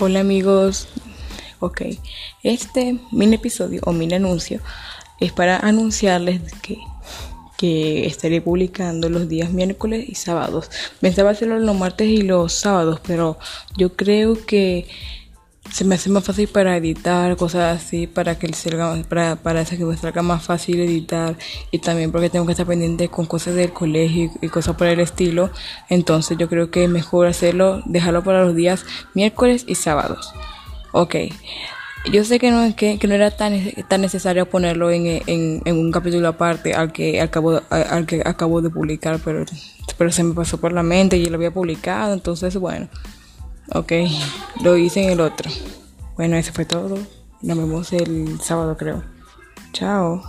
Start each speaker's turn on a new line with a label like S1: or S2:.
S1: Hola amigos, ok, este mini episodio o mini anuncio es para anunciarles que, que estaré publicando los días miércoles y sábados. Pensaba hacerlo los martes y los sábados, pero yo creo que se me hace más fácil para editar, cosas así, para que salga, para, para que me salga más fácil editar y también porque tengo que estar pendiente con cosas del colegio y, cosas por el estilo. Entonces yo creo que es mejor hacerlo, dejarlo para los días miércoles y sábados. Ok. Yo sé que no, que, que no era tan, tan necesario ponerlo en, en, un capítulo aparte al que acabo, al que acabo de publicar, pero, pero se me pasó por la mente y lo había publicado, entonces bueno. Ok, lo hice en el otro. Bueno, eso fue todo. Nos vemos el sábado, creo. Chao.